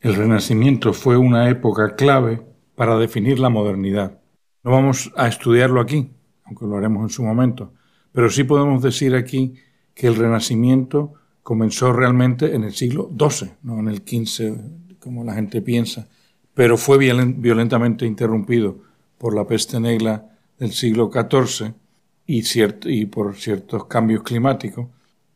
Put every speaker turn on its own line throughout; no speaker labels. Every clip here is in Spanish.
El Renacimiento fue una época clave para definir la modernidad. No vamos a estudiarlo aquí, aunque lo haremos en su momento, pero sí podemos decir aquí que el Renacimiento comenzó realmente en el siglo XII, no en el XV, como la gente piensa, pero fue violentamente interrumpido por la peste negra del siglo XIV y, y por ciertos cambios climáticos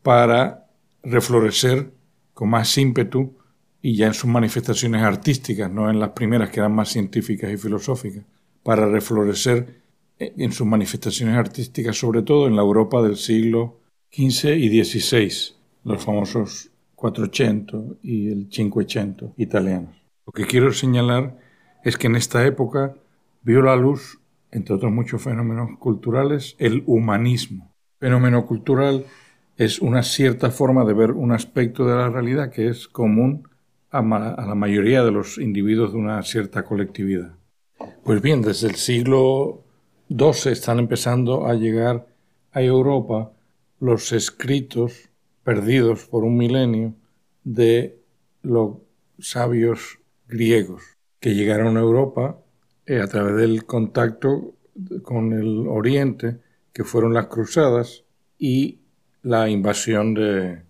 para reflorecer con más ímpetu y ya en sus manifestaciones artísticas, no en las primeras que eran más científicas y filosóficas, para reflorecer en sus manifestaciones artísticas, sobre todo en la Europa del siglo XV y XVI, los famosos 400 y el 500 italianos. Lo que quiero señalar es que en esta época vio la luz, entre otros muchos fenómenos culturales, el humanismo. Fenómeno cultural es una cierta forma de ver un aspecto de la realidad que es común a, la mayoría de los individuos de una cierta colectividad. Pues bien, desde el siglo XII están empezando a llegar a Europa los escritos perdidos por un milenio de los sabios griegos que llegaron a Europa eh, a través del contacto con el Oriente, que fueron las cruzadas y la invasión de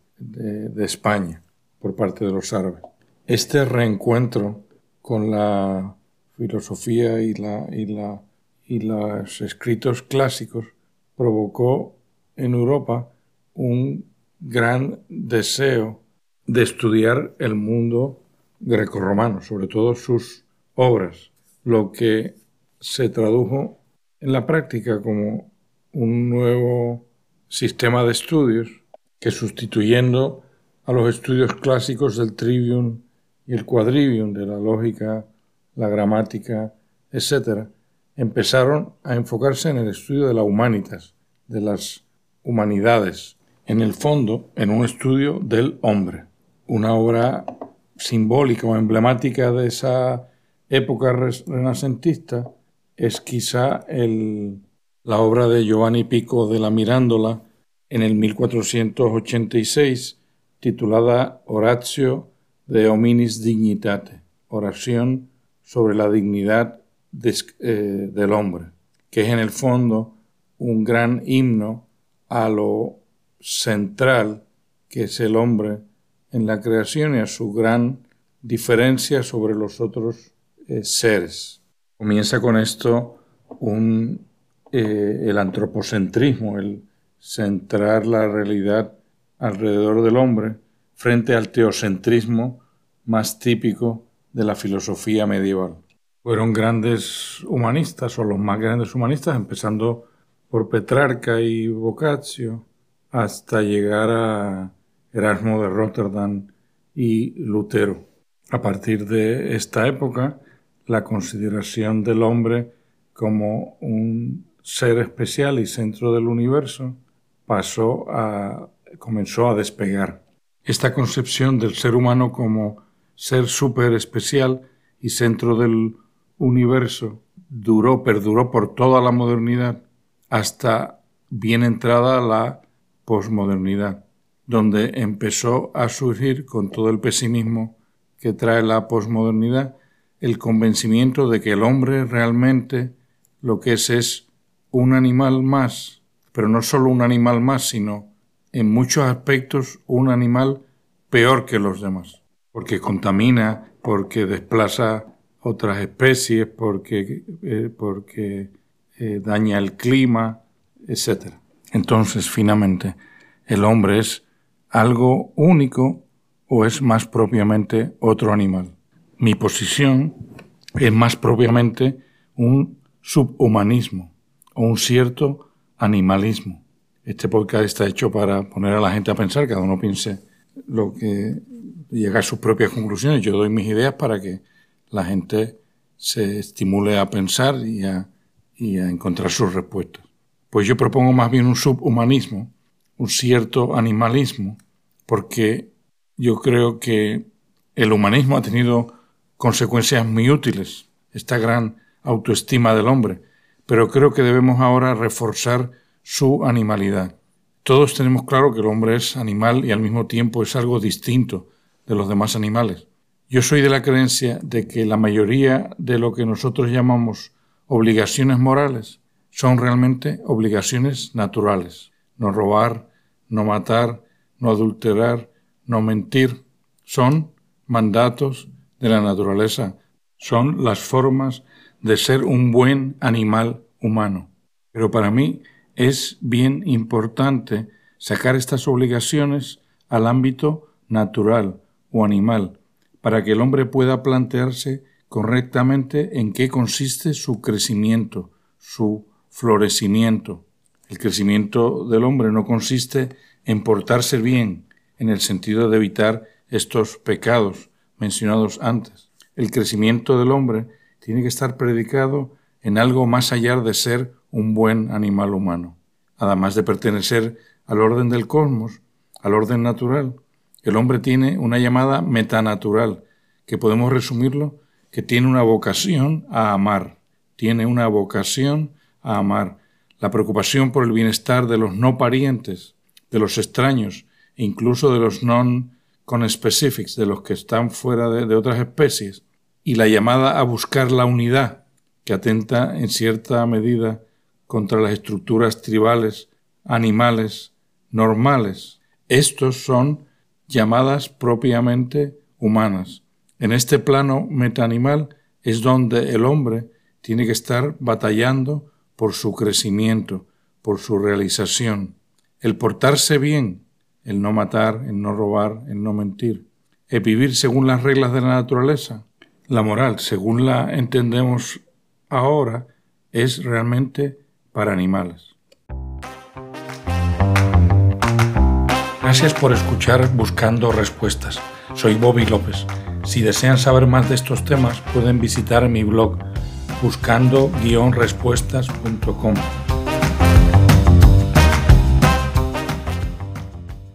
España por parte de los árabes. Este reencuentro con la filosofía y, la, y, la, y los escritos clásicos provocó en Europa un gran deseo de estudiar el mundo grecorromano, sobre todo sus obras, lo que se tradujo en la práctica como un nuevo sistema de estudios que sustituyendo a los estudios clásicos del trivium el quadrivium, de la lógica, la gramática, etc., empezaron a enfocarse en el estudio de la humanitas, de las humanidades, en el fondo en un estudio del hombre. Una obra simbólica o emblemática de esa época renacentista es quizá la obra de Giovanni Pico de la Mirándola en el 1486 titulada Horatio de Hominis Dignitate, oración sobre la dignidad eh, del hombre, que es en el fondo un gran himno a lo central que es el hombre en la creación y a su gran diferencia sobre los otros eh, seres. Comienza con esto un, eh, el antropocentrismo, el centrar la realidad alrededor del hombre frente al teocentrismo más típico de la filosofía medieval. Fueron grandes humanistas, o los más grandes humanistas, empezando por Petrarca y Boccaccio, hasta llegar a Erasmo de Rotterdam y Lutero. A partir de esta época, la consideración del hombre como un ser especial y centro del universo pasó a, comenzó a despegar. Esta concepción del ser humano como ser súper especial y centro del universo duró, perduró por toda la modernidad hasta bien entrada la posmodernidad, donde empezó a surgir con todo el pesimismo que trae la posmodernidad el convencimiento de que el hombre realmente lo que es es un animal más, pero no solo un animal más, sino en muchos aspectos un animal peor que los demás, porque contamina, porque desplaza otras especies, porque, eh, porque eh, daña el clima, etc. Entonces, finalmente, ¿el hombre es algo único o es más propiamente otro animal? Mi posición es más propiamente un subhumanismo o un cierto animalismo. Este podcast está hecho para poner a la gente a pensar, cada uno piense lo que llega a sus propias conclusiones. Yo doy mis ideas para que la gente se estimule a pensar y a, y a encontrar sus respuestas. Pues yo propongo más bien un subhumanismo, un cierto animalismo, porque yo creo que el humanismo ha tenido consecuencias muy útiles, esta gran autoestima del hombre, pero creo que debemos ahora reforzar su animalidad. Todos tenemos claro que el hombre es animal y al mismo tiempo es algo distinto de los demás animales. Yo soy de la creencia de que la mayoría de lo que nosotros llamamos obligaciones morales son realmente obligaciones naturales. No robar, no matar, no adulterar, no mentir, son mandatos de la naturaleza, son las formas de ser un buen animal humano. Pero para mí es bien importante sacar estas obligaciones al ámbito natural o animal, para que el hombre pueda plantearse correctamente en qué consiste su crecimiento, su florecimiento. El crecimiento del hombre no consiste en portarse bien, en el sentido de evitar estos pecados mencionados antes. El crecimiento del hombre tiene que estar predicado en algo más allá de ser un buen animal humano. Además de pertenecer al orden del cosmos, al orden natural, el hombre tiene una llamada metanatural, que podemos resumirlo, que tiene una vocación a amar, tiene una vocación a amar, la preocupación por el bienestar de los no parientes, de los extraños, e incluso de los non-conspecifics, de los que están fuera de, de otras especies, y la llamada a buscar la unidad, que atenta en cierta medida contra las estructuras tribales, animales, normales. Estos son llamadas propiamente humanas. En este plano metaanimal es donde el hombre tiene que estar batallando por su crecimiento, por su realización. El portarse bien, el no matar, el no robar, el no mentir, el vivir según las reglas de la naturaleza. La moral, según la entendemos ahora, es realmente para animales. Gracias por escuchar Buscando Respuestas. Soy Bobby López. Si desean saber más de estos temas, pueden visitar mi blog buscando-respuestas.com.